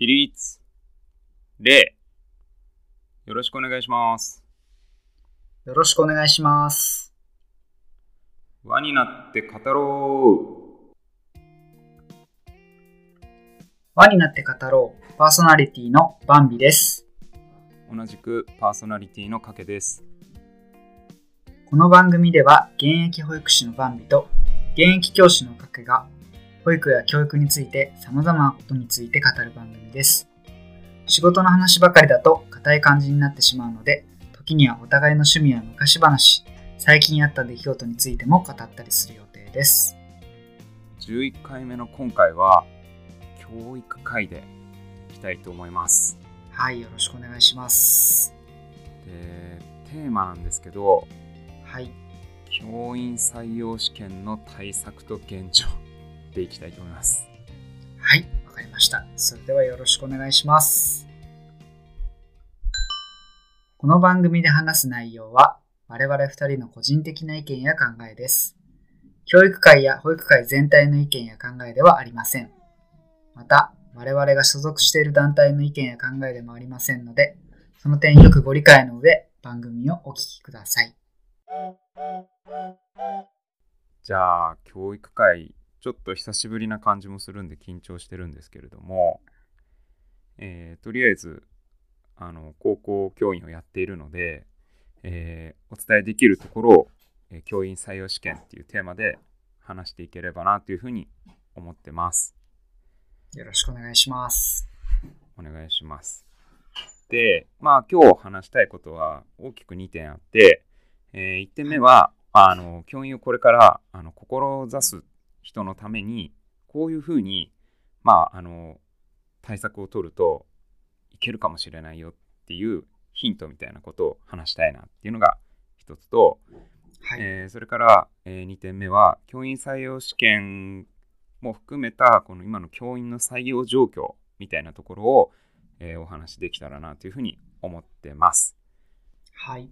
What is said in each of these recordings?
起立。礼。よろしくお願いします。よろしくお願いします。輪になって語ろ輪になって語ろう。パーソナリティのバンビです。う。同じくパーソナリティのかけです。この番組では現役保育士のバンビと現役教師のカケが保育や教育について様々なことについて語る番組です。仕事の話ばかりだと硬い感じになってしまうので、時にはお互いの趣味や昔話、最近あった出来事についても語ったりする予定です。11回目の今回は、教育会でいきたいと思います。はい、よろしくお願いします。で、テーマなんですけど、はい、教員採用試験の対策と現状でいきたいと思います。はい、わかりました。それではよろしくお願いします。この番組で話す内容は、我々二人の個人的な意見や考えです。教育界や保育界全体の意見や考えではありません。また、我々が所属している団体の意見や考えでもありませんので、その点よくご理解の上、番組をお聞きください。じゃあ、教育会、ちょっと久しぶりな感じもするんで緊張してるんですけれども、えーとりあえず、あの、高校教員をやっているので、えーお伝えできるところを、えー教員採用試験っていうテーマで話していければなというふうに思ってます。よろしくお願いします。お願いします。で、まあ今日話したいことは大きく2点あって、え1点目は、あの、教員をこれから、あの、志す人のために、こういうふうに、まあ、あの、対策を取るといけるかもしれないよっていうヒントみたいなことを話したいなっていうのが一つと、はい。えーそれから、え2点目は教員採用試験も含めたこの今の教員の採用状況みたいなところを、えーお話しできたらなというふうに思ってます。はい。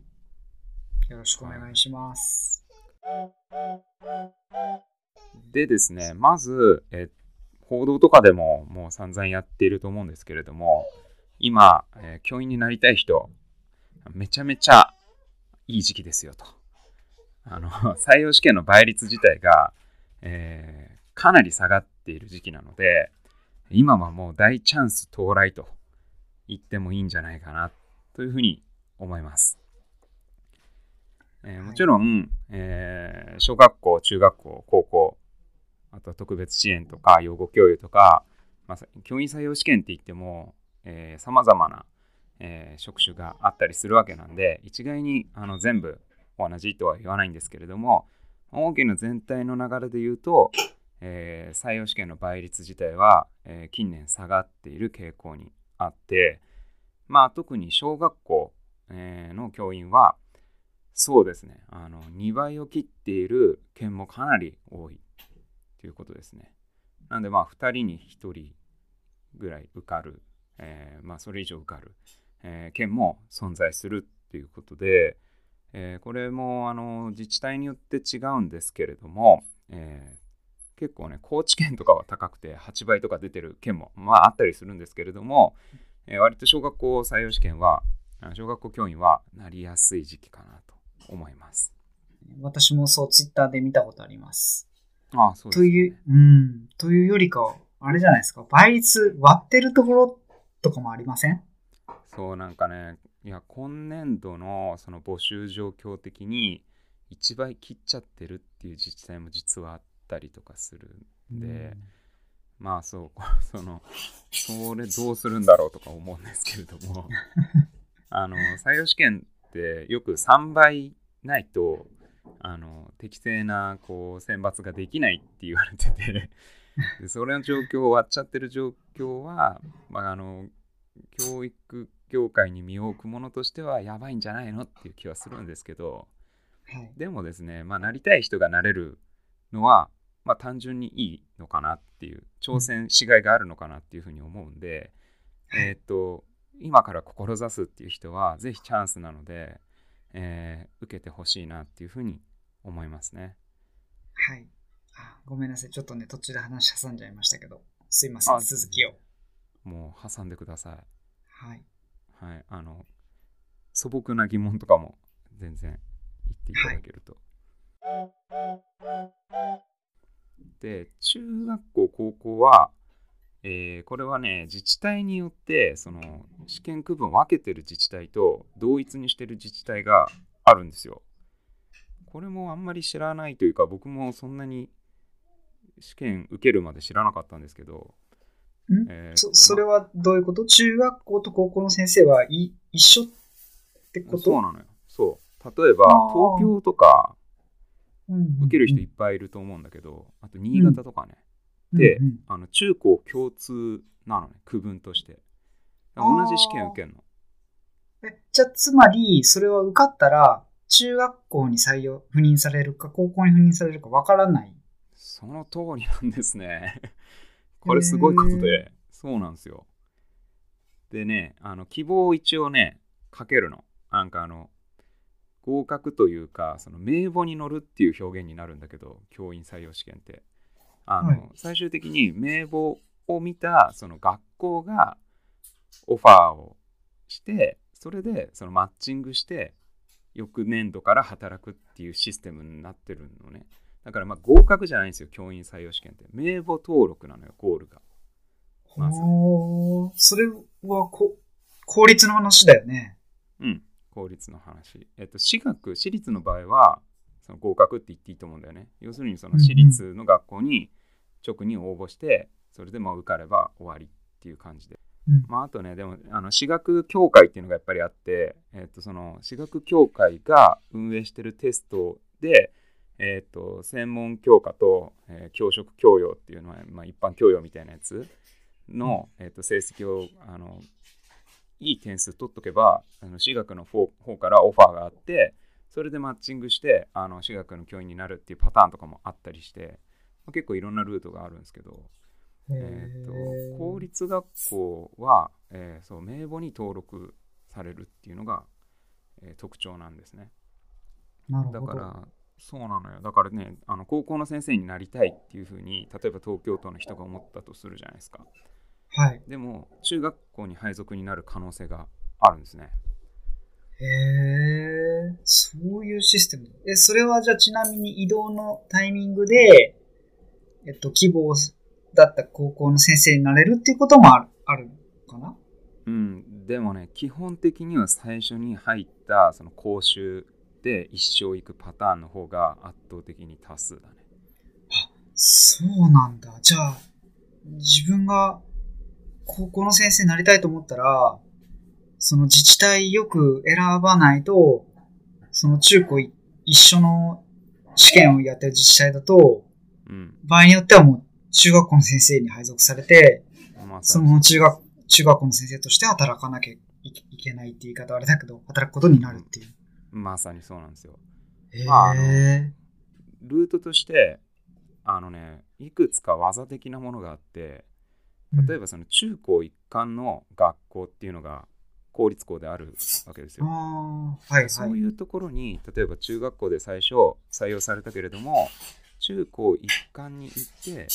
よろしくお願いします。でですね、まず、えー報道とかでももう散々やっていると思うんですけれども、今、えー教員になりたい人、めちゃめちゃいい時期ですよと。あの 採用試験の倍率自体が、えーかなり下がっている時期なので、今はもう大チャンス到来と言ってもいいんじゃないかなというふうに思います。えーもちろん、えー小学校、中学校、高校、あとは特別支援とか養護教諭とか、まあ、教員採用試験って言ってもさまざまな、えー職種があったりするわけなんで一概にあの全部同じとは言わないんですけれども大きな全体の流れで言うと、えー採用試験の倍率自体は、えー近年下がっている傾向にあって、まあ、特に小学校、えーの教員はそうですねあの2倍を切っている県もかなり多い。ということですね。なんでまあ2人に1人ぐらい受かる、えーまあそれ以上受かる、えー県も存在するっていうことで、えーこれもあの自治体によって違うんですけれども、えー結構ね高知県とかは高くて8倍とか出てる県もまああったりするんですけれども、えー割と小学校採用試験は小学校教員はなりやすい時期かなと思います。私もそうツイッターで見たことあります。ああそうですね。という、うん、というよりかは、あれじゃないですか、倍率割ってるところとかもありません？そうなんかねいや今年度のその募集状況的に1倍切っちゃってるっていう自治体も実はあったりとかするんで、まあそう そのそれどうするんだろうとか思うんですけれども。あの採用試験ってよく3倍ないとあの適正なこう選抜ができないって言われてて。でそれの状況を割っちゃってる状況は、まあ、あの教育業界に身を置くものとしてはやばいんじゃないのっていう気はするんですけど。はい。でもですね、まあ、なりたい人がなれるのは、まあ、単純にいいのかなっていう挑戦しがいがあるのかなっていうふうに思うんで、えーっと今から志すっていう人はぜひチャンスなので、えー受けてほしいなっていうふうに思いますね。はい。あごめんなさい。ちょっとね、途中で話挟んじゃいましたけど。すいません。あ続きを。もう挟んでください。はい。はい。あの、素朴な疑問とかも全然言っていただけると。で、中学校、高校は、えーこれはね、自治体によって、その試験区分を分けてる自治体と同一にしてる自治体があるんですよ。これもあんまり知らないというか、僕もそんなに試験受けるまで知らなかったんですけど、ん？えーそそれはどういうこと？中学校と高校の先生はい一緒ってこと？そうなのよ。そう。例えば、東京とかうんうん受ける人いっぱいいると思うんだけど、あと新潟とかね、でうんうんあの中高共通なのね、区分として。同じ試験受けるの。えじゃあ、つまり、それは受かったら、中学校に採用、赴任されるか、高校に赴任されるかわからない。その通りなんですね。これすごいことで、そうなんですよ。でね、あの希望を一応ね、かけるの。なんかあの、合格というか、その名簿に載るっていう表現になるんだけど、教員採用試験って。あの、はい最終的に名簿を見たその学校がオファーをして、それでそのマッチングして、翌年度から働くっていうシステムになってるのね。だからまあ合格じゃないんですよ、教員採用試験って。名簿登録なのよ、ゴールが。まそれはこ、公立の話だよね。うん、公立の話。えっと、私学、私立の場合は、その合格って言っていいと思うんだよね。要するに、その私立の学校に直に応募して、それでもう受かれば終わりっていう感じで。うんまあ、あとね、でも、あの、私学協会っていうのがやっぱりあって、えっと、その、私学協会が運営してるテストで、えっと、専門教科と、えー教職教養っていうのは、まあ、一般教養みたいなやつの、えっと、成績を、あの、いい点数取っとけば、あの私学の方方からオファーがあって、それでマッチングして、あの私学の教員になるっていうパターンとかもあったりして、まあ結構いろんなルートがあるんですけど、えー、と公立学校は、えーそう名簿に登録されるっていうのが、えー特徴なんですね。なるほど。だから、そうなのよ。だからね、あの高校の先生になりたいっていうふうに、例えば東京都の人が思ったとするじゃないですか。はい。でも、中学校に配属になる可能性があるんですね。へえ、そういうシステム。え、それはじゃあちなみに移動のタイミングで、えっと、希望だった高校の先生になれるっていうこともあるあるかな？うん、でもね、基本的には最初に入ったその講習で一生行くパターンの方が圧倒的に多数だね。そうなんだ。じゃあ、自分が高校の先生になりたいと思ったら、その自治体よく選ばないと、その中高い一緒の試験をやってる自治体だと、うん。場合によってはもう中学校の先生に配属されて、まあ、その中学、中学校の先生として働かなきゃいけないって言い方はあれだけど、働くことになるっていう。まさにそうなんですよ。へまああのえ。ルートとして、あのね、いくつか技的なものがあって、例えばその中高一貫の学校っていうのが公立校であるわけですあよ。あ、はいはい。そういうところに、例えば中学校で最初採用されたけれども、中高一貫に行って、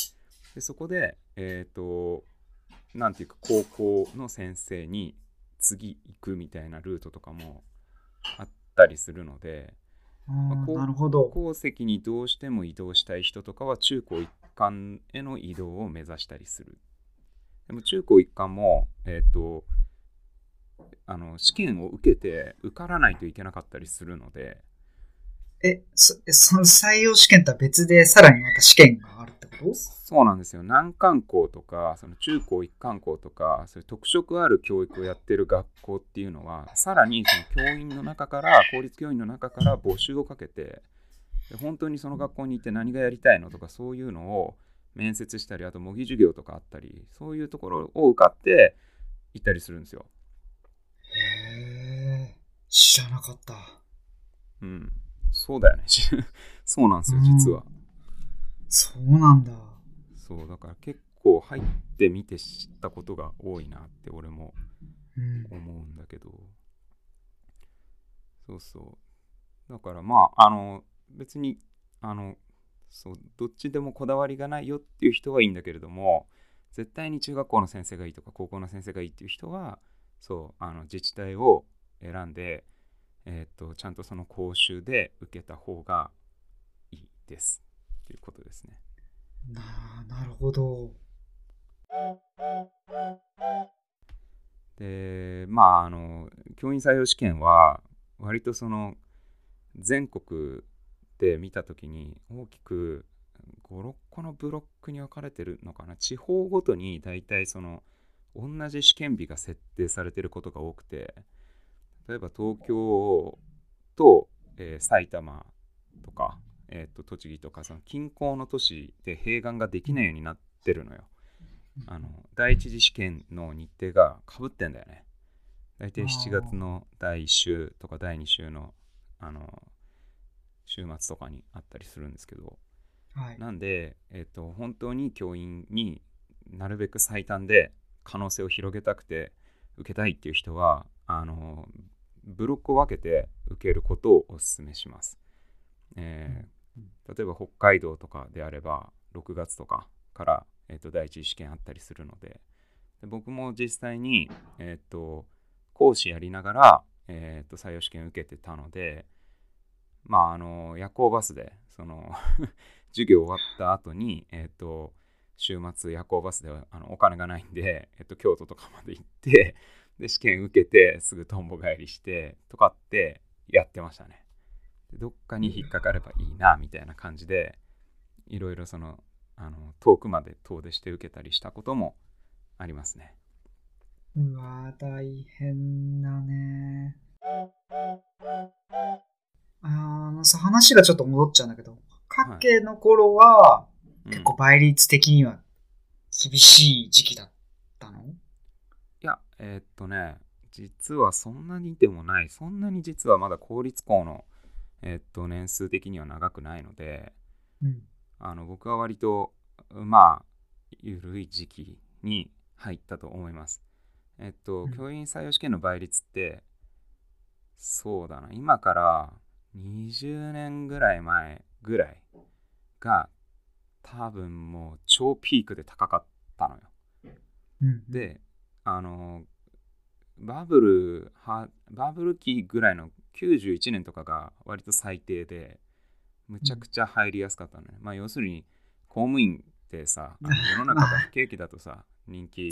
でそこで、えっ、と、なんていうか、高校の先生に次行くみたいなルートとかもあったりするので、あまあこうーなるほど。高籍にどうしても移動したい人とかは中高一貫への移動を目指したりする。でも中高一貫も、えっ、と、あの試験を受けて受からないといけなかったりするので、え、そえその採用試験とは別でさらにまた試験があるってこと？そうなんですよ。難関校とか、その中高一貫校とか、そういう特色ある教育をやってる学校っていうのは、さらにその教員の中から、公立教員の中から募集をかけて、で本当にその学校に行って何がやりたいのとか、そういうのを面接したり、あと模擬授業とかあったり、そういうところを受かって行ったりするんですよ。へえ、知らなかった。うん。そうだよね。そうなんですよ、実は。そうなんだ。そう、だから結構入ってみて知ったことが多いなって、俺もうん。思うんだけどそうそうだからまああの別にあのそうどっちでもこだわりがないよっていう人はいいんだけれども絶対に中学校の先生がいいとか高校の先生がいいっていう人はそうあの自治体を選んで、えー、とちゃんとその講習で受けた方がいいですということですね。ななるほど。でまああの教員採用試験は割とその全国で見た時に大きく56個のブロックに分かれてるのかな地方ごとに大体その同じ試験日が設定されてることが多くて例えば東京と、えー、埼玉とか、えー、と栃木とかその近郊の都市で併願ができないようになってるのよ。あの第一次試験の日程がかぶってんだよね。大体7月の第1週とか第2週のあの週末とかにあったりするんですけど、はい、なんで、えーと、本当に教員になるべく最短で可能性を広げたくて受けたいっていう人はあのブロックを分けて受けることをお勧めします、えー、例えば北海道とかであれば6月とかから、えーと、第一次試験あったりするのでで僕も実際に、えーと、講師やりながら、えー、と採用試験受けてたのでまああの夜行バスでその 授業終わった後にえっ、ー、と週末夜行バスであのお金がないんで、えと、京都とかまで行ってで試験受けてすぐとんぼ返りしてとかってやってましたね。でどっかに引っかかればいいなみたいな感じでいろいろそのあの遠くまで遠出して受けたりしたこともありますね。うわ大変だね。あのさ、話がちょっと戻っちゃうんだけど、かけの頃は、結構倍率的には厳しい時期だったの、うん、えー、っとね、実はそんなにでもない、そんなに実はまだ公立校の、えー、っと年数的には長くないので、うん、あの僕は割と、まあ、緩い時期に入ったと思います。えっと、教員採用試験の倍率って、そうだな、今から20年ぐらい前ぐらいが多分もう超ピークで高かったのよ。うん、であのバブルはバブル期ぐらいの91年とかが割と最低でむちゃくちゃ入りやすかったのね。うん、まあ要するに公務員ってさ世の中が不景気だとさ 人気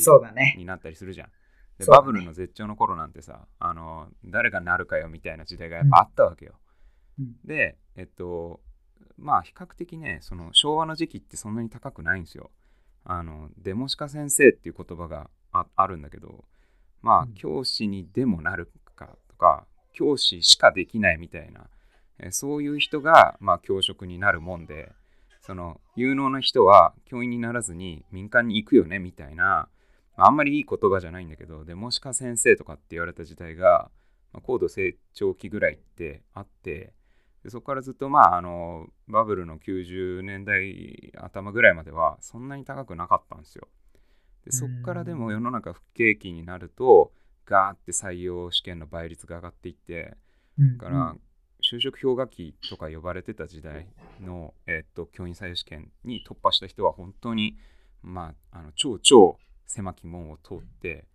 になったりするじゃん。で、バブルの絶頂の頃なんてさあの誰がなるかよみたいな時代がやっぱあったわけよ。で、えっと、まあ比較的ね、その昭和の時期ってそんなに高くないんですよ。あの、デモシカ先生っていう言葉があるんだけど、まあ教師にでもなるかとか、教師しかできないみたいな、えそういう人が、まあ教職になるもんで、その有能な人は教員にならずに民間に行くよねみたいな、あんまりいい言葉じゃないんだけど、デモシカ先生とかって言われた時代が、まあ、高度成長期ぐらいってあって、でそこからずっとまああのバブルの90年代頭ぐらいまではそんなに高くなかったんですよ。でそこからでも世の中不景気になるとガーって採用試験の倍率が上がっていってだから就職氷河期とか呼ばれてた時代の、えっと教員採用試験に突破した人は本当にまああの超超狭き門を通って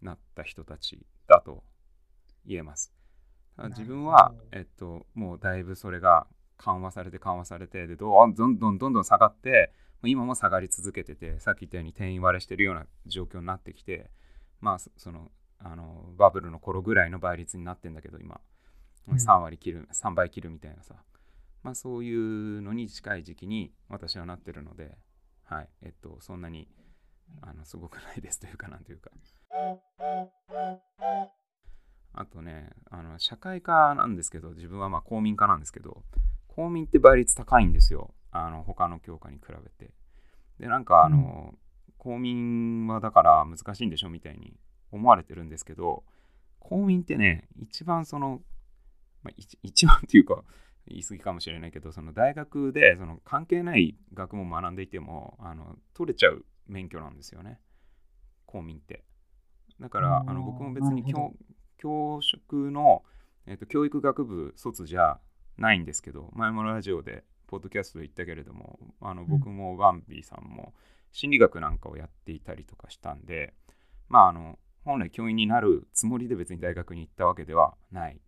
なった人たちだと言えます。自分は、えっと、もうだいぶそれが緩和されて緩和されてでどんどんどんどんどん下がって今も下がり続けててさっき言ったように定員割れしてるような状況になってきてまあそのあのバブルの頃ぐらいの倍率になってんだけど今。3割切る、3倍切るみたいなさ。まあそういうのに近い時期に私はなってるのではい。えっとそんなにあのすごくないですというかなんというか。あとね、あの社会科なんですけど、自分はまあ公民科なんですけど、公民って倍率高いんですよ。あの他の教科に比べて。で、なんかあの、うん、公民はだから難しいんでしょみたいに思われてるんですけど、公民ってね、一番その、まあ、一番っていうか、言い過ぎかもしれないけど、その大学でその関係ない学問を学んでいてもあの取れちゃう免許なんですよね、公民って。だからあの僕も別に教職の、えーと、教育学部卒じゃないんですけど前もラジオでポッドキャストで言ったけれどもあの僕もバンビーさんも心理学なんかをやっていたりとかしたんで、まあ、あの本来教員になるつもりで別に大学に行ったわけではない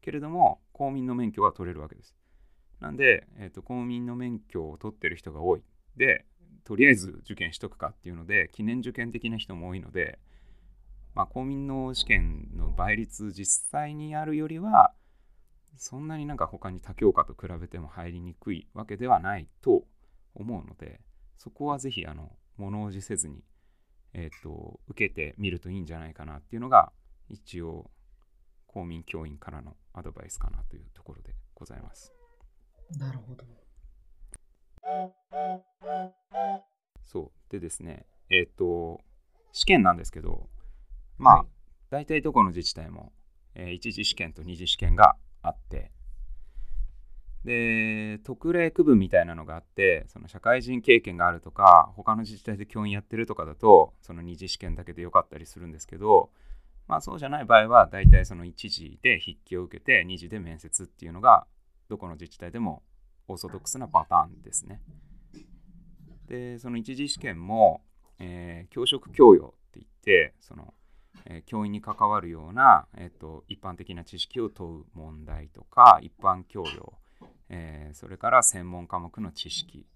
けれども公民の免許は取れるわけです。なんで、えーと、公民の免許を取ってる人が多い。で、とりあえず受験しとくかっていうので、記念受験的な人も多いので、まあ、公民の試験の倍率実際にあるよりは、そんなになんか他に他教科と比べても入りにくいわけではないと思うので、そこはぜひ、あの、物おじせずに、えっ、ー、と、受けてみるといいんじゃないかなっていうのが、一応、公民教員からのアドバイスかなというところでございます。なるほど。そう。でですね、えっ、ー、と、試験なんですけど、まあ、はい、大体どこの自治体も、えー、一次試験と二次試験があって、で、特例区分みたいなのがあって、その社会人経験があるとか、他の自治体で教員やってるとかだと、その二次試験だけでよかったりするんですけど、まあそうじゃない場合は、大体その一次で筆記を受けて、二次で面接っていうのがどこの自治体でもオーソドックスなパターンですね。で、その一次試験も、えー、教職教養って言って、その、え、教員に関わるような、えーと、一般的な知識を問う問題とか、一般教養、えー、それから専門科目の知識、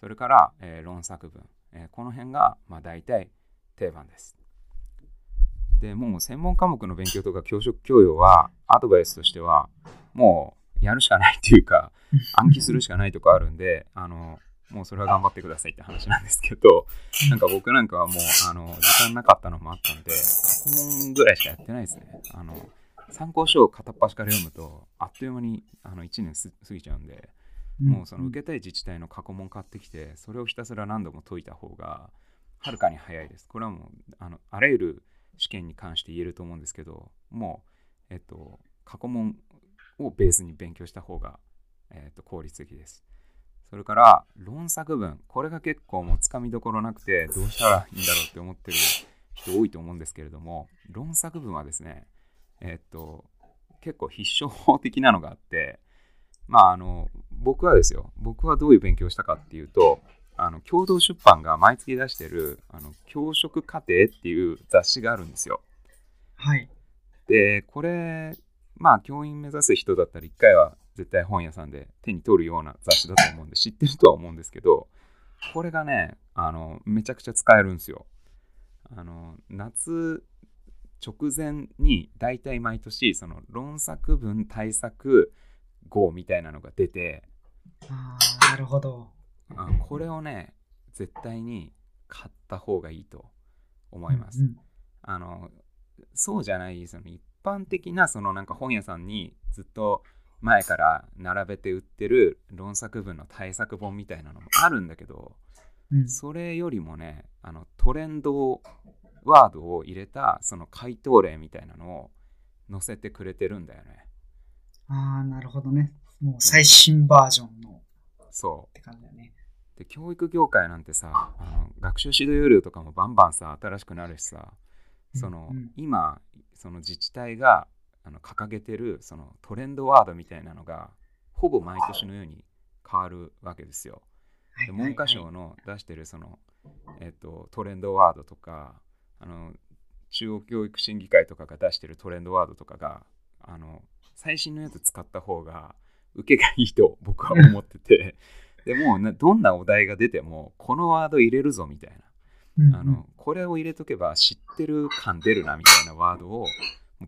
それから、え論作文、えこの辺が、まあ、大体定番です。でもう専門科目の勉強とか教職教養はアドバイスとしてはもうやるしかないっていうか、暗記するしかないとこあるんで、あの、もうそれは頑張ってくださいって話なんですけど、なんか僕なんかはもう、あの、時間なかったのもあったので、過問ぐらいしかやってないですね。あの、参考書を片っ端から読むと、あっという間にあの1年過ぎちゃうんで、もうその受けたい自治体の過去問買ってきて、それをひたすら何度も解いた方が、はるかに早いです。これはもう、あのあらゆる試験に関して言えると思うんですけど、もう、えっと、過去問をベースに勉強した方が、えー、と効率的です。それから論作文、これが結構もうつかみどころなくてどうしたらいいんだろうって思ってる人多いと思うんですけれども、論作文はですね、えっ、ー、と、結構必勝法的なのがあって、まああの、僕はですよ、僕はどういう勉強したかっていうと、あの共同出版が毎月出してるあの教職課程っていう雑誌があるんですよ。はい。で、これまあ教員目指す人だったら一回は絶対本屋さんで手に取るような雑誌だと思うんで知ってるとは思うんですけどこれがねあのめちゃくちゃ使えるんですよ。あの夏直前に大体毎年その論作文対策号みたいなのが出てあなるほど。あこれをね絶対に買った方がいいと思います、うんうん、あのそうじゃないその一般的なそのなんか本屋さんにずっと前から並べて売ってる論作文の対策本みたいなのもあるんだけど、うん、それよりもねあのトレンドワードを入れたその回答例みたいなのを載せてくれてるんだよね。ああなるほどね。もう最新バージョンの。そう。って感じだね。で教育業界なんてさあの学習指導要領とかもバンバンさ新しくなるしさその、うんうん、今その自治体があの掲げてるそのトレンドワードみたいなのがほぼ毎年のように変わるわけですよ。で文科省の出してるその、えっと、トレンドワードとかあの中央教育審議会とかが出してるトレンドワードとかがあの最新のやつ使った方が受けがいいと僕は思ってて。でもどんなお題が出てもこのワード入れるぞみたいな。あのこれを入れとけば知ってる感出るなみたいなワードを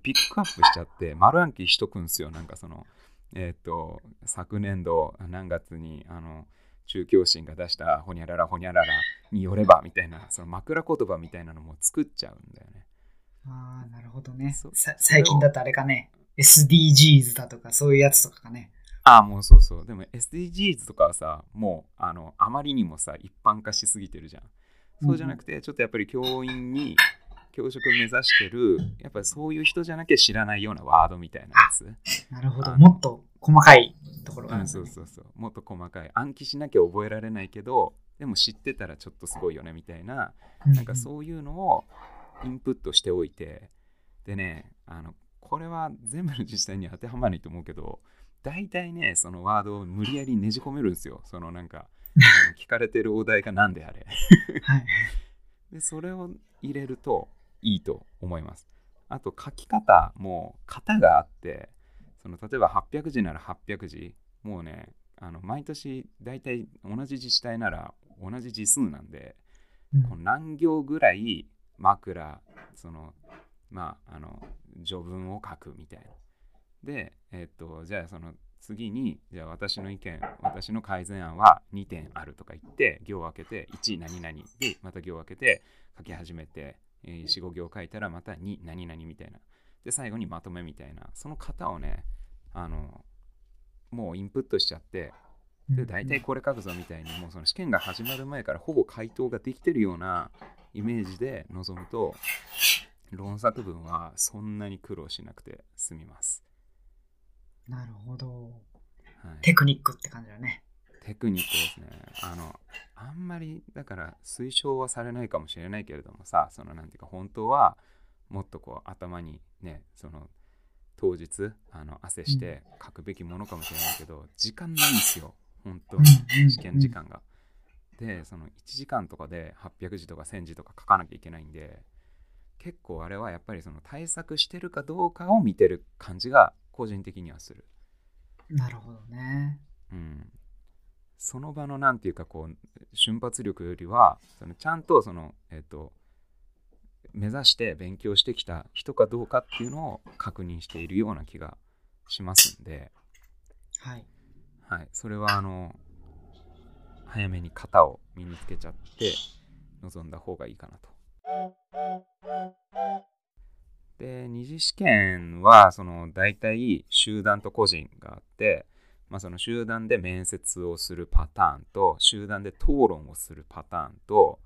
ピックアップしちゃって丸暗記しとくんですよ。なんかそのえっ、ー、と昨年度何月にあの中教審が出したほにゃららほにゃららによればみたいなその枕言葉みたいなのも作っちゃうんだよね。ああなるほどね。最近だとあれかね。SDGs だとかそういうやつとかかね。ああもうそうそう。でも SDGs とかはさもうあのあまりにもさ一般化しすぎてるじゃん。そうじゃなくて、ちょっとやっぱり教員に教職目指してる、やっぱりそういう人じゃなきゃ知らないようなワードみたいなやつ。なるほど。もっと細かいところが、ね、そうそうそう。もっと細かい。暗記しなきゃ覚えられないけど、でも知ってたらちょっとすごいよねみたいな、なんかそういうのをインプットしておいて、でね、あの、これは全部の自治体に当てはまらないと思うけど、大体ね、そのワードを無理やりねじ込めるんですよ。そのなんか、聞かれてるお題が何であれはい。でそれを入れるといいと思います。あと書き方も型があってその例えば800字なら800字もうねあの毎年大体同じ自治体なら同じ字数なんでうん。この何行ぐらい枕そのまああの序文を書くみたいな。でえっとじゃあその次にじゃあ私の意見私の改善案は2点あるとか言って行を分けて1何々でまた行を分けて書き始めて、えー、45行書いたらまた2何々みたいな。で最後にまとめみたいな。その型をねあのもうインプットしちゃってで大体これ書くぞみたいにもうその試験が始まる前からほぼ回答ができてるようなイメージで臨むと論作文はそんなに苦労しなくて済みます、なるほど。はい、テクニックって感じだね。テクニックですね。あのあんまりだから推奨はされないかもしれないけれどもさそのなんていうか本当はもっとこう頭にねその当日あの汗して書くべきものかもしれないけど、時間ないんですよ本当に試験時間が。でその1時間とかで800字とか1000字とか書かなきゃいけないんで結構あれはやっぱりその対策してるかどうかを見てる感じが個人的にはする。なるほどね。うん、その場のなんていうかこう瞬発力よりはそのちゃんとそのえっ、と目指して勉強してきた人かどうかっていうのを確認しているような気がしますんで、はい。はい、それはあの早めに型を身につけちゃって臨んだ方がいいかなと。で二次試験はその大体集団と個人があって、まあ、その集団で面接をするパターンと集団で討論をするパターンと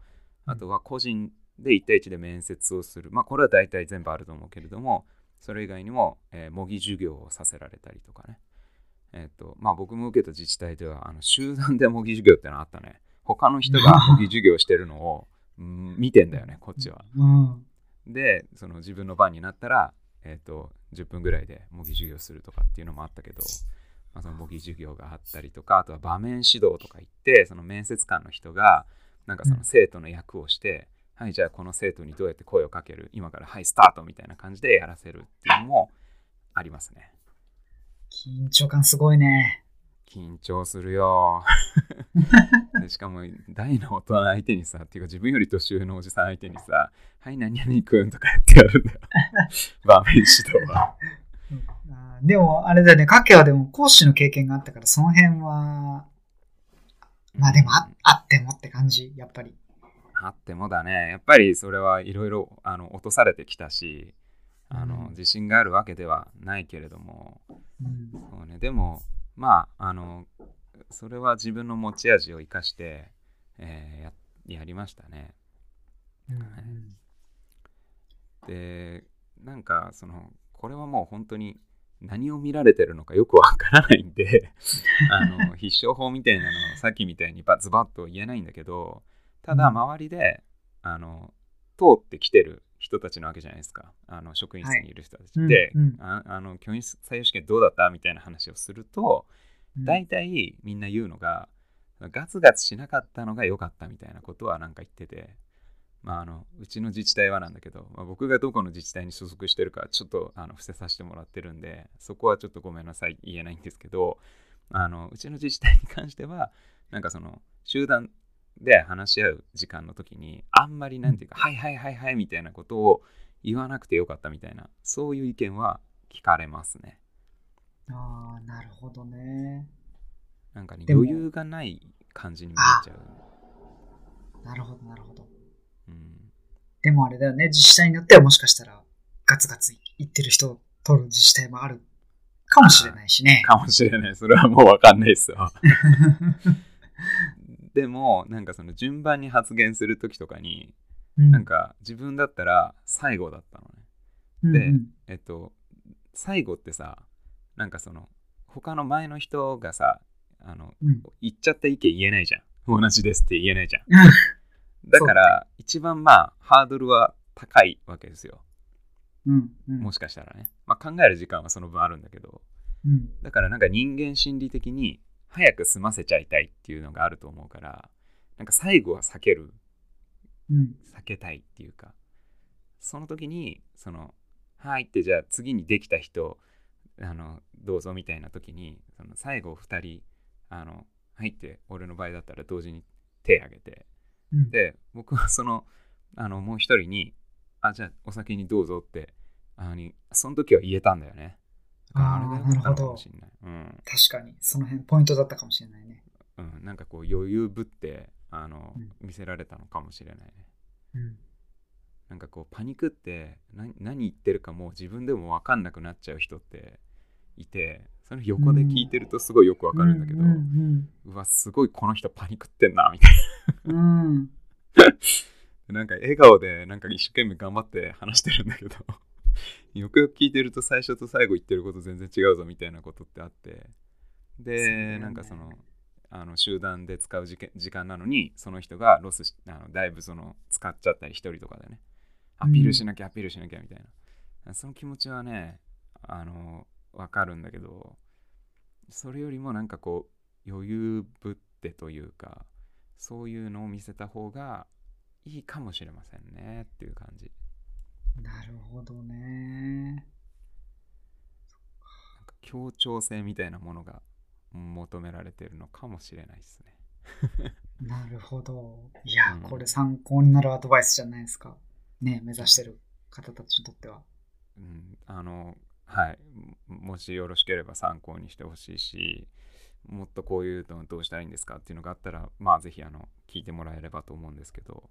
あとは個人で1対1で面接をする、まあ、これは大体全部あると思うけれどもそれ以外にも、えー模擬授業をさせられたりとかね。えっ、とまあ僕も受けた自治体ではあの集団で模擬授業ってのあったね。他の人が 模擬授業してるのを、うん見てんだよねこっちは。うん。でその自分の番になったら、えー、と10分ぐらいで模擬授業するとかっていうのもあったけど、まあ、その模擬授業があったりとかあとは場面指導とか言ってその面接官の人がなんかその生徒の役をして、はいじゃあこの生徒にどうやって声をかける今からはいスタートみたいな感じでやらせるっていうのもありますね。緊張感すごいね。緊張するよ。でしかも大の大人相手にさっていうか自分より年上のおじさん相手にさ「はい何々くん」とかやってやるんだよ。場面指導はあーでも、あれだよね、かけはでも講師の経験があったから、その辺は、まあでもああってもって感じ、やっぱり。あってもだね。やっぱりそれはいろいろあの落とされてきたしあのうん。自信があるわけではないけれども。うん。そう、ね、でもまああのそれは自分の持ち味を生かして、えーややりましたね。うんでなんかそのこれはもう本当に何を見られてるのかよくわからないんで あの必勝法みたいなのをさっきみたいにバズバッと言えないんだけどただうん。周りであの通ってきてる人たちなわけじゃないですか。あの職員室にいる人たちで、うんうん。ああの教員採用試験どうだったみたいな話をするとうん。大体みんな言うのがガツガツしなかったのが良かったみたいなことはなんか言ってて、まあ、あのうちの自治体はなんだけど、まあ、僕がどこの自治体に所属してるかちょっとあの伏せさせてもらってるんでそこはちょっとごめんなさい言えないんですけどあのうちの自治体に関してはなんかその集団で話し合う時間の時にあんまりなんていうか、はいはいはいはいみたいなことを言わなくてよかったみたいなそういう意見は聞かれますね。ああ、なるほどね。なんかね余裕がない感じに見えちゃう。なるほど、なるほど。うんでもあれだよね、自治体によってはもしかしたらガツガツいってる人を取る自治体もあるかもしれないしね。かもしれない。それはもうわかんないですよ。でも、なんかその順番に発言するときとかに、うんなんか自分だったら最後だったのね。でうんうんえっと、最後ってさ、なんかその、他の前の人がさ、あの、うん言っちゃった意見言えないじゃん。同じですって言えないじゃん。うんだから、一番まあ、ハードルは高いわけですよ。うんうんもしかしたらね。まあ、考える時間はその分あるんだけど。うんだからなんか人間心理的に早く済ませちゃいたいっていうのがあると思うからなんか最後は避けるうん。避けたいっていうかその時にその「はい」ってじゃあ次にできた人あのどうぞみたいな時にその最後2人あの「はい」って俺の場合だったら同時に手挙げてうん。で僕はそのあのもう一人に「あじゃあお先にどうぞ」ってあのその時は言えたんだよねあーあなるほどうん確かに、その辺ポイントだったかもしれないね。うん、なんかこう余裕ぶってあの、うん見せられたのかもしれないねうん。なんかこうパニクって何何言ってるかもう自分でも分かんなくなっちゃう人っていてそれ横で聞いてるとすごいよく分かるんだけど、ううんうんわすごいこの人パニクってんなみたいうん。うん。な なんか笑顔でなんか一生懸命頑張って話してるんだけどよくよく聞いてると最初と最後言ってること全然違うぞみたいなことってあって。そうだよね。でなんかそのあの集団で使う時間時間なのにその人がロスしあのだいぶその使っちゃったり一人とかでね。アピールしなきゃアピールしなきゃみたいな、その気持ちはねあのわかるんだけどそれよりもなんかこう余裕ぶってというかそういうのを見せた方がいいかもしれませんねっていう感じなるほどね。なんか協調性みたいなものが求められてるのかもしれないですねなるほど。いや、うんこれ参考になるアドバイスじゃないですか。ね、目指してる方たちにとっては。うん、あのはい。ももしよろしければ参考にしてほしいしもっとこういうのどうしたらいいんですかっていうのがあったらまあぜひあの聞いてもらえればと思うんですけど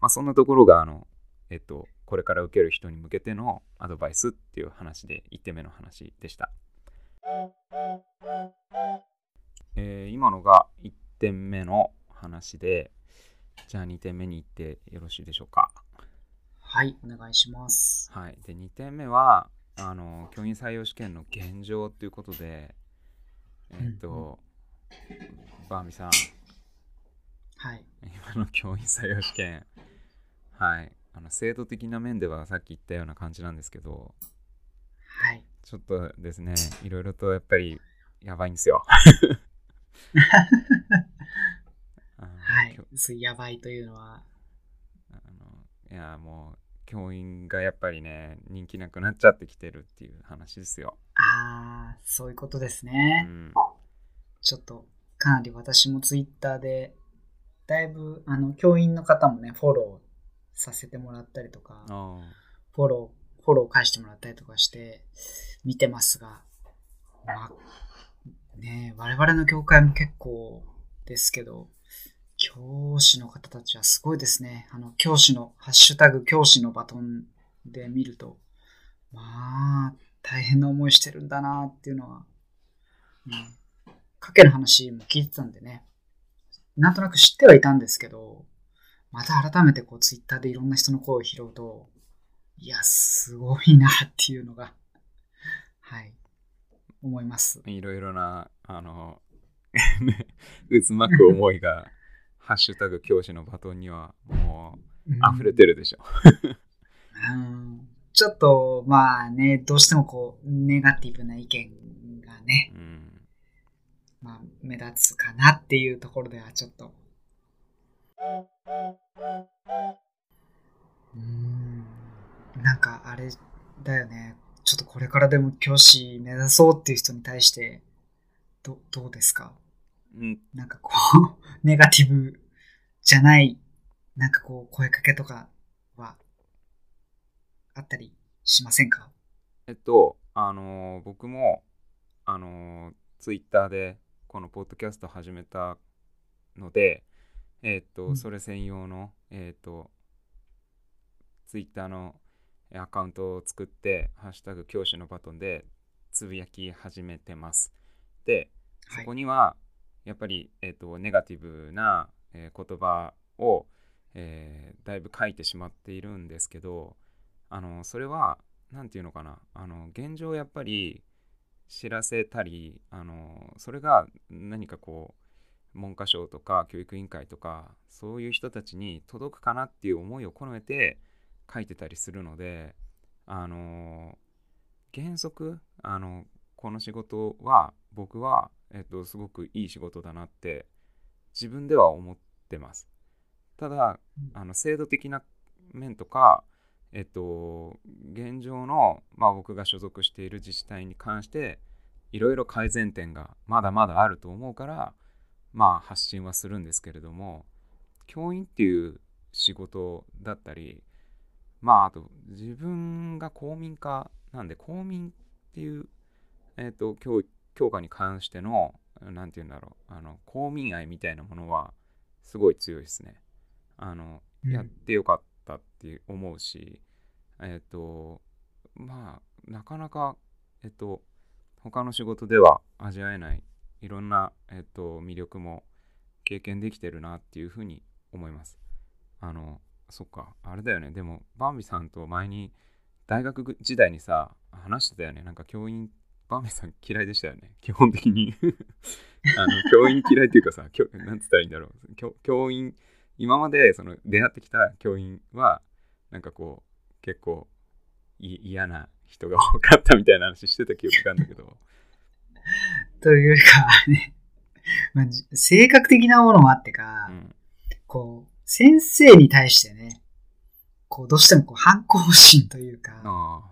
まあそんなところがあのえっとこれから受ける人に向けてのアドバイスっていう話で1点目の話でした、えー今のが1点目の話でじゃあ2点目に行ってよろしいでしょうか？はい、お願いします。はい、で2点目はあの教員採用試験の現状ということでえっ、と、バーミさん。はい。今の教員採用試験。はい。あの制度的な面ではさっき言ったような感じなんですけどはい。ちょっとですねいろいろとやっぱりやばいんですよ。はい。やばいというのは、あのいやもう教員がやっぱりね人気なくなっちゃってきてるっていう話ですよ、ああ、そういうことですうね。ん、ちょっと、かなり私もツイッターで、だいぶ、あの、教員の方もね、フォローさせてもらったりとか、あフォロー、フォロー返してもらったりとかして、見てますが、まあ、ねえ我々の業界も結構ですけど、教師の方たちはすごいですね。あの、教師の、ハッシュタグ教師のバトンで見ると、まあ、大変な思いしてるんだなっていうのは、うん。かけの話も聞いてたんでね、なんとなく知ってはいたんですけど、また改めてこうツイッターでいろんな人の声を拾うと、いや、すごいなっていうのが、はい、思います。いろいろな、あの、渦巻く思いが、ハッシュタグ教師のバトンにはもう溢れてるでしょ。うんちょっと、まあね、どうしてもこう、ネガティブな意見がね、うん。まあ、目立つかなっていうところではちょっと。うん。なんかあれだよね。ちょっとこれからでも教師目指そうっていう人に対して、ど、どうですか？うん、なんかこう、ネガティブじゃない、なんかこう、声かけとかは、あったりしませんか？えっと、あのー僕も、あのツイッターでこのポッドキャスト始めたので、えっと、うん。それ専用の、えっと、ツイッターのえアカウントを作って、ハッシュタグ教師のバトンでつぶやき始めてます。で、そはい。こには、やっぱり、えっと、ネガティブな、えー言葉を、えーだいぶ書いてしまっているんですけど、あのそれは何て言うのかなあの現状やっぱり知らせたりあのそれが何かこう文科省とか教育委員会とかそういう人たちに届くかなっていう思いを込めて書いてたりするのであの原則あのこの仕事は僕は、えっと、すごくいい仕事だなって自分では思ってます。ただあの制度的な面とか、えっと、現状の、まあ、僕が所属している自治体に関していろいろ改善点がまだまだあると思うからまあ発信はするんですけれども教員っていう仕事だったりまああと自分が公民化なんで公民っていう、えー、と教教科に関しての何て言うんだろうあの公民愛みたいなものはすごい強いですね。あのやってよかったって思うし、えっ、とまあなかなかえっ、と他の仕事では味わえないいろんな、えっと、魅力も経験できてるなっていうふうに思います。あの、そっか、あれだよね。でも、バンビさんと前に大学時代にさ、話してたよね。なんか教員、バンビさん嫌いでしたよね。基本的に あの、教員嫌いっていうかさ、きょなんつったらいいんだろう。教教員、今までその出会ってきた教員は、なんかこう、結構嫌な人が多かったみたいな話してた記憶があるんだけど。というよりか、ね、まあ、性格的なものもあってか、うん、こう、先生に対してね、こう、どうしてもこう反抗心というか、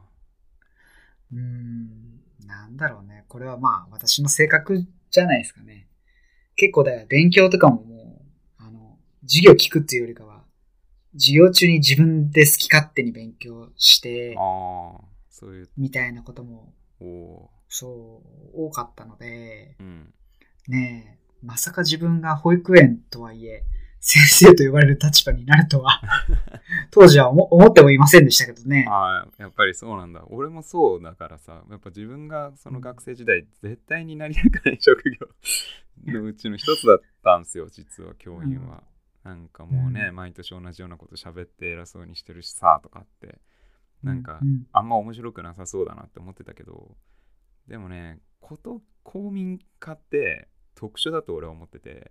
うん、なんだろうね。これはまあ、私の性格じゃないですかね。結構だよ、勉強とかももう、あの、授業聞くっていうよりかは、授業中に自分で好き勝手に勉強して、そういう。みたいなことも、そう、多かったので、うん、ねえ、まさか自分が保育園とはいえ、先生と呼ばれる立場になるとは 当時は思ってもいませんでしたけどね。ああ、やっぱりそうなんだ。俺もそうだからさ、やっぱ自分がその学生時代、絶対になりたくない職業のうちの一つだったんですよ、実は教員は。うん、なんかもうね、うん、毎年同じようなこと喋って偉そうにしてるしさ、とかって。なんか、あんま面白くなさそうだなって思ってたけど、でもね、こと公民化って特殊だと俺は思ってて、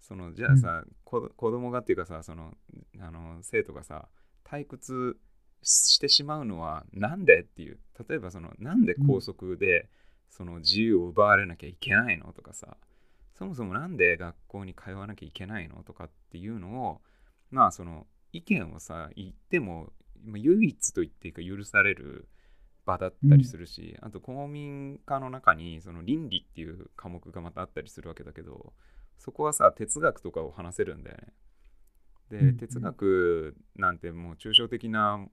そのじゃあさ、うん、子供がっていうかさそのあの生徒がさ退屈してしまうのはなんでっていう。例えばそのなんで校則でその自由を奪われなきゃいけないのとかさそもそもなんで学校に通わなきゃいけないのとかっていうのをまあその意見をさ言っても唯一と言っていいか許される場だったりするし、うん、あと公民科の中にその倫理っていう科目がまたあったりするわけだけどそこはさ哲学とかを話せるんだよね。で、うん、哲学なんてもう抽象的な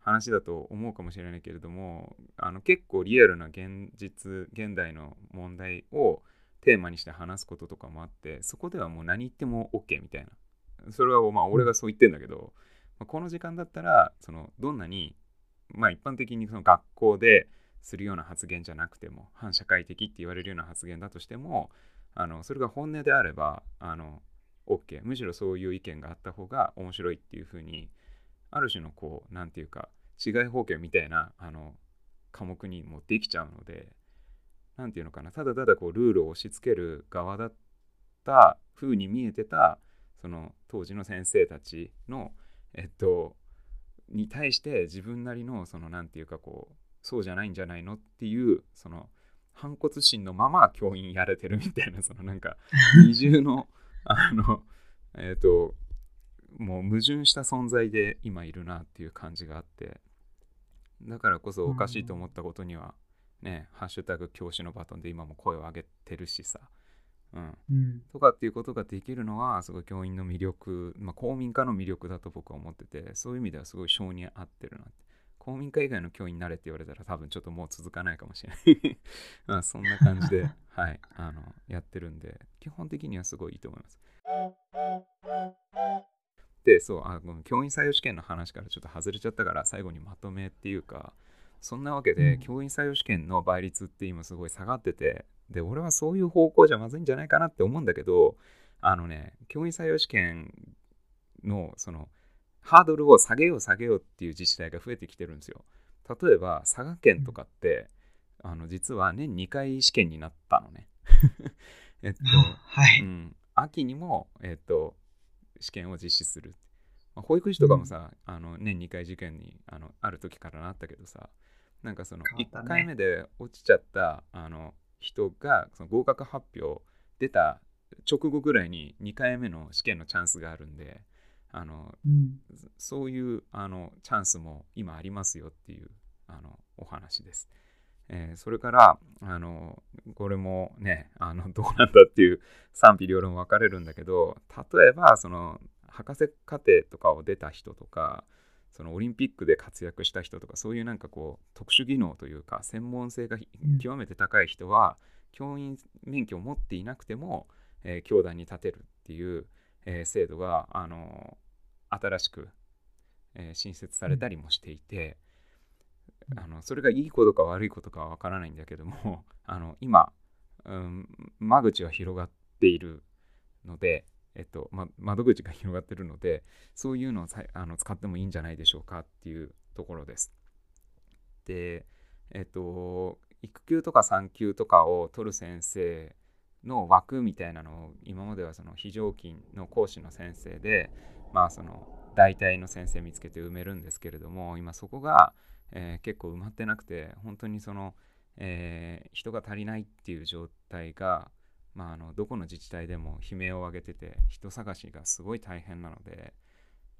話だと思うかもしれないけれどもあの結構リアルな現実現代の問題をテーマにして話すこととかもあってそこではもう何言っても OK みたいなそれはまあ俺がそう言ってんだけど、まあ、この時間だったらそのどんなにまあ一般的にその学校でするような発言じゃなくても反社会的って言われるような発言だとしてもあのそれが本音であればあの OK むしろそういう意見があった方が面白いっていうふうにある種のこう何て言うか違い方形みたいなあの科目にもできちゃうので何て言うのかな。ただただこうルールを押し付ける側だった風に見えてたその当時の先生たちのえっとに対して自分なりのその何て言うかこうそうじゃないんじゃないのっていうその反骨心のまま教員やれてるみたいなそのなんか 二重のあのえっ、ー、ともう矛盾した存在で今いるなっていう感じがあってだからこそおかしいと思ったことにはね、ハッシュタグ教師のバトンで今も声を上げてるしさ、うん、うん、とかっていうことができるのはすごい教員の魅力、まあ、公民化の魅力だと僕は思っててそういう意味ではすごい性に合ってるなって公民館以外の教員になれって言われたら多分ちょっともう続かないかもしれない まあそんな感じで、はい、あの、やってるんで、基本的にはすごいいいと思います。で、そう、あの教員採用試験の話からちょっと外れちゃったから最後にまとめっていうか、そんなわけで、うん、教員採用試験の倍率って今すごい下がってて、で、俺はそういう方向じゃまずいんじゃないかなって思うんだけど、あのね、教員採用試験のそのハードルを下げよう下げようっていう自治体が増えてきてるんですよ。例えば佐賀県とかって、うん、あの実は年2回試験になったのね。えっと、はい、うん、秋にも、えっと、試験を実施する。まあ、保育士とかもさ、うん、あの年2回受験にあのある時からなったけどさ、なんかその1回目で落ちちゃった、あの人がその合格発表出た直後ぐらいに2回目の試験のチャンスがあるんであのうん。そういうあのチャンスも今ありますよっていうあのお話です。えーそれからあのこれもねあの どうなんだっていう賛否両論分かれるんだけど例えばその博士課程とかを出た人とかそのオリンピックで活躍した人とかそういうなんかこう特殊技能というか専門性が極めて高い人は、教員免許を持っていなくても、えー教団に立てるっていう、えー制度があの新しく、えー新設されたりもしていて、うんあのそれがいいことか悪いことかは分からないんだけども あの今、うん、間口は広がっているので、えっとま、窓口が広がっているのでそういうのをさあの使ってもいいんじゃないでしょうかっていうところです。で、えっと、育休とか産休とかを取る先生の枠みたいなのを今まではその非常勤の講師の先生で、まあ、その代替の先生見つけて埋めるんですけれども今そこが、えー結構埋まってなくて本当にその、えー人が足りないっていう状態が、まあ、あのどこの自治体でも悲鳴を上げてて人探しがすごい大変なので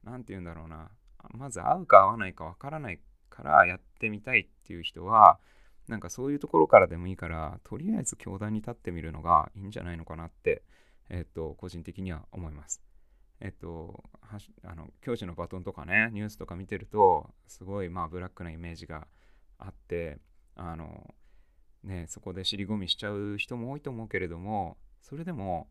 何て言うんだろうな。まず合うか合わないかわからないからやってみたいっていう人はなんかそういうところからでもいいからとりあえず教壇に立ってみるのがいいんじゃないのかなって、えっと、個人的には思います。えっと、あの教師のバトンとかねニュースとか見てるとすごいまあブラックなイメージがあってあの、ね、そこで尻込みしちゃう人も多いと思うけれどもそれでも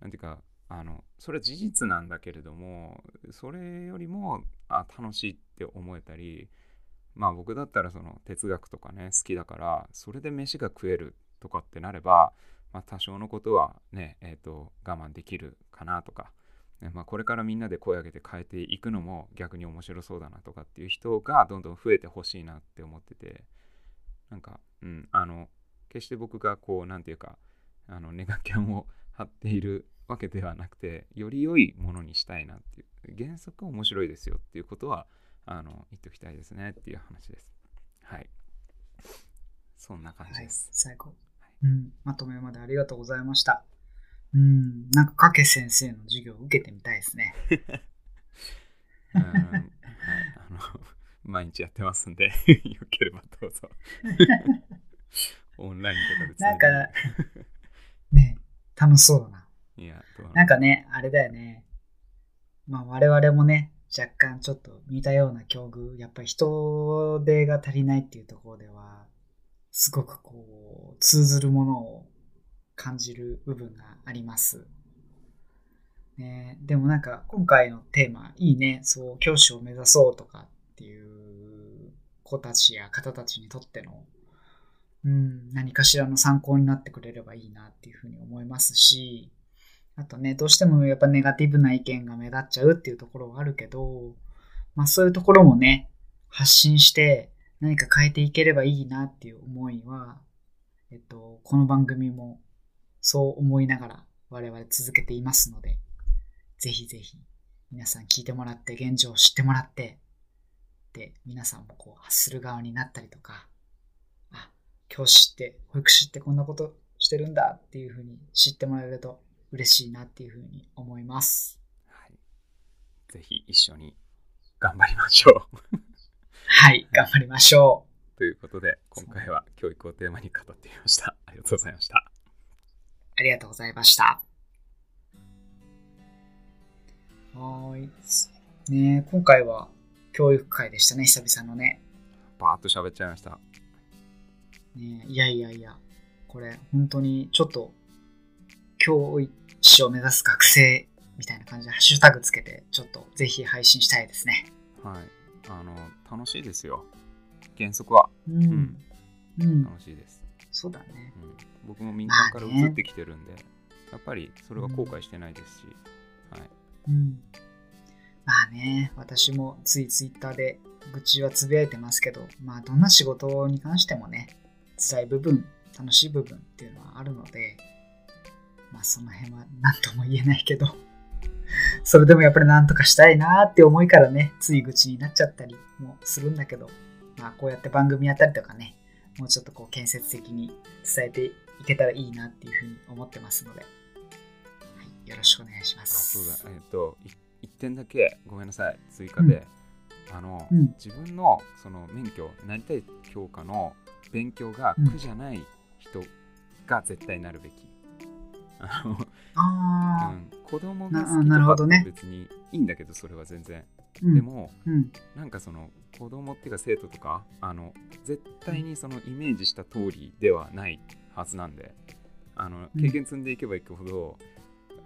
なんていうかあのそれは事実なんだけれどもそれよりもあ楽しいって思えたりまあ僕だったらその哲学とかね好きだからそれで飯が食えるとかってなれば、まあ、多少のことはね、えー、と我慢できるかなとか、ねまあ、これからみんなで声上げて変えていくのも逆に面白そうだなとかっていう人がどんどん増えてほしいなって思ってて。なんかうんあの決して僕がこうなんていうかあのネガキャンを張っているわけではなくてより良いものにしたいなっていう。原則面白いですよっていうことはあの言っておきたいですねっていう話です。はい。そんな感じはいです、、最後。うん、まとめまでありがとうございました。うん、なんか、かけ先生の授業を受けてみたいですね。うん。はい、あの毎日やってますんで よければどうぞ。オンラインとかでつなんかいでね、楽しそうだな。いやなんかね、あれだよね。まあ我々もね、若干ちょっと似たような境遇、やっぱり人手が足りないっていうところでは、すごくこう、通ずるものを感じる部分があります。ね、でもなんか今回のテーマいいね。そう、教師を目指そうとかっていう子たちや方たちにとっての、うん、何かしらの参考になってくれればいいなっていうふうに思いますし、あとね、どうしてもやっぱネガティブな意見が目立っちゃうっていうところはあるけど、まあそういうところもね、発信して何か変えていければいいなっていう思いは、えっと、この番組もそう思いながら我々続けていますので、ぜひぜひ皆さん聞いてもらって現状を知ってもらって、で、皆さんもこう発する側になったりとか、あ、教師って、保育士ってこんなことしてるんだっていうふうに知ってもらえると嬉しいなっていうふうに思います。はい、ぜひ一緒に頑張りましょうはい、頑張りましょう。ということで今回は教育をテーマに語ってみましたありがとうございましたありがとうございました。はーい。ねえ今回は教育会でしたね、久々のね。バーッと喋っちゃいましたねえいやいやいや、これ本当にちょっと教師を目指す学生みたいな感じでハッシュタグつけて、ちょっとぜひ配信したいですね。はいあの楽しいですよ原則はうん。うん。楽しいです、そうだね。うん、僕も民間から移ってきてるんで、やっぱりそれは後悔してないですし、はいうん。まあね、私もついツイッターで愚痴はつぶやいてますけど、まあどんな仕事に関してもね、辛い部分、楽しい部分っていうのはあるので、まあその辺は何とも言えないけど、それでもやっぱり何とかしたいなーって思いからね、つい愚痴になっちゃったりもするんだけど、まあこうやって番組やったりとかね、もうちょっとこう建設的に伝えていけたらいいなっていうふうに思ってますので、はい、よろしくお願いしまあす。そうだ。えっ、とい一点だけごめんなさい。追加で、あの、うん。自分のその免許なりたい教科の勉強がうん苦じゃない人が絶対なるべき、あのああ、うん、子供がな好きとか別にいいんだけどそれは全然、うん、でもうん、なんかその子供っていうか生徒とかあの絶対にそのイメージした通りではないはずなんであのうん。経験積んでいけばいくほど、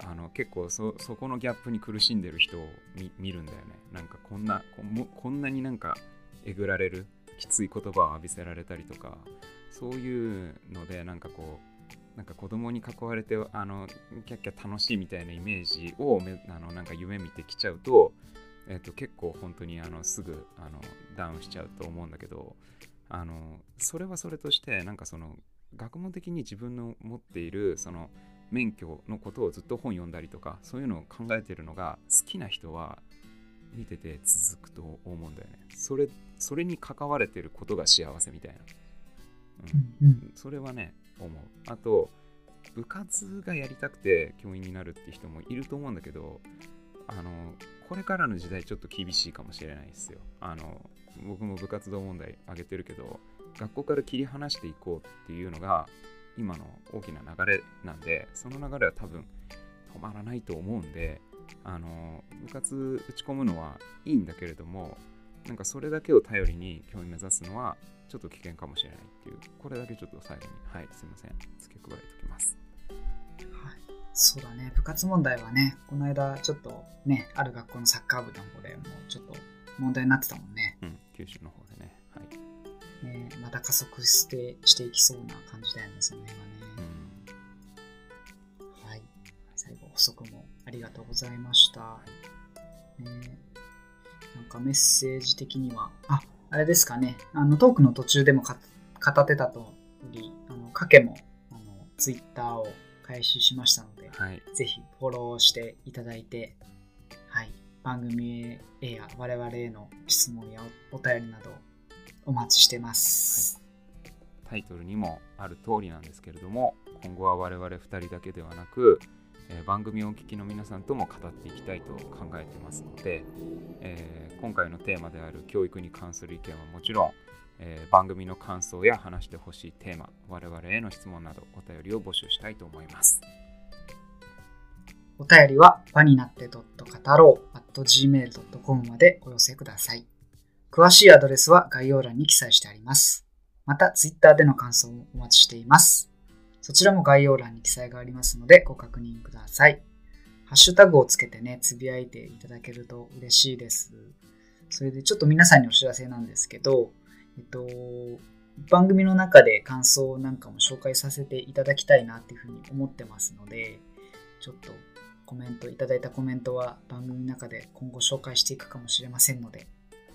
あの結構そそこのギャップに苦しんでる人を見見るんだよね。なんかこんなこもこんなになんかえぐられるきつい言葉を浴びせられたりとかそういうのでなんかこうなんか子供に囲われてあのキャッキャ楽しいみたいなイメージをめあのなんか夢見てきちゃうと,、えっと結構本当にあのすぐあのダウンしちゃうと思うんだけどあのそれはそれとしてなんかその学問的に自分の持っているその免許のことをずっと本読んだりとかそういうのを考えてるのが好きな人は見てて続くと思うんだよね。それそれに関われてることが幸せみたいな、うん。うん、うん、それはね思う。あと部活がやりたくて教員になるって人もいると思うんだけどあのこれからの時代ちょっと厳しいかもしれないですよ。あの僕も部活動問題挙げてるけど学校から切り離していこうっていうのが今の大きな流れなんでその流れは多分止まらないと思うんであの部活打ち込むのはいいんだけれどもなんかそれだけを頼りに教員目指すのはちょっと危険かもしれないっていうこれだけちょっと最後にはいすいません付け加えておきますはい。そうだね、部活問題はね、この間ちょっとね、ある学校のサッカー部の方でもうちょっと問題になってたもんね。うん九州の方でねはいねまた加速してしていきそうな感じだよね、その辺はね。うんはい。最後、補足もありがとうございました。ね、なんかメッセージ的には、あ、あれですかね、あのトークの途中でもか語ってたとおり、あの、かけも、あの、ツイッターを開始しましたので、はい。ぜひフォローしていただいて、はい、番組へや我々への質問やおお便りなどお待ちしてます。タイトルにもある通りなんですけれども今後は我々2人だけではなく、え番組をお聞きの皆さんとも語っていきたいと考えてますので、えー今回のテーマである教育に関する意見はもちろん、えー番組の感想や話してほしいテーマ我々への質問などお便りを募集したいと思いますお便りは場になって .cataro.gmail.com までお寄せください。詳しいアドレスは概要欄に記載してあります。また、ツイッターでの感想もお待ちしています。そちらも概要欄に記載がありますのでご確認ください。ハッシュタグをつけてね、つぶやいていただけると嬉しいです。それでちょっと皆さんにお知らせなんですけど、えっと、番組の中で感想なんかも紹介させていただきたいなっていうふうに思ってますので、ちょっとコメントいただいたコメントは番組の中で今後紹介していくかもしれませんので、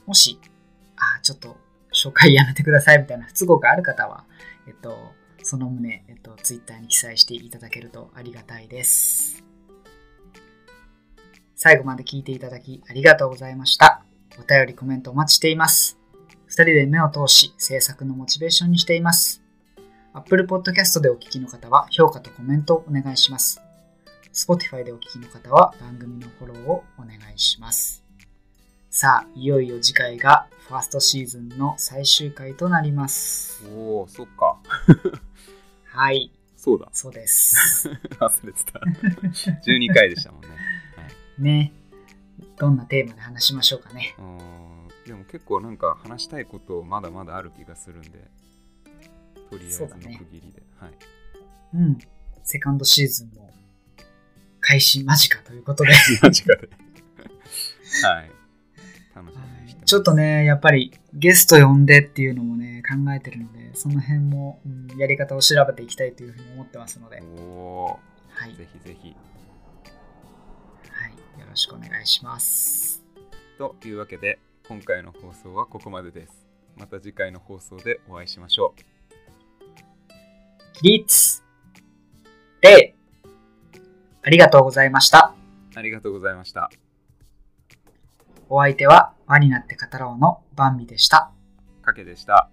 もし、あ、ちょっと紹介やめてくださいみたいな不都合がある方は、えっと、その旨、えっと、ツイッターに記載していただけるとありがたいです。最後まで聞いていただきありがとうございました。お便りコメントお待ちしています。二人で目を通し制作のモチベーションにしています。Apple Podcast でお聞きの方は評価とコメントをお願いします。Spotify でお聞きの方は番組のフォローをお願いします。さあ、いよいよ次回がファーストシーズンの最終回となります。おおそっかはい、そうだ。そうです。忘れてた。12回でしたもんね、はい。ね。どんなテーマで話しましょうかね。でも結構なんか話したいことまだまだある気がするんで。とりあえずの区切りで、はい。うん。セカンドシーズンも開始間近ということで。間違で。はい。楽しみちょっとね、やっぱりゲスト呼んでっていうのもね、考えてるので、その辺も、うんやり方を調べていきたいというふうに思ってますので、おおはい、ーぜひぜひ。はい、よろしくお願いします。というわけで今回の放送はここまでです。また次回の放送でお会いしましょう。起立。礼ありがとうございました。ありがとうございましたお相手は輪になって語ろうのバンビでした。かけでした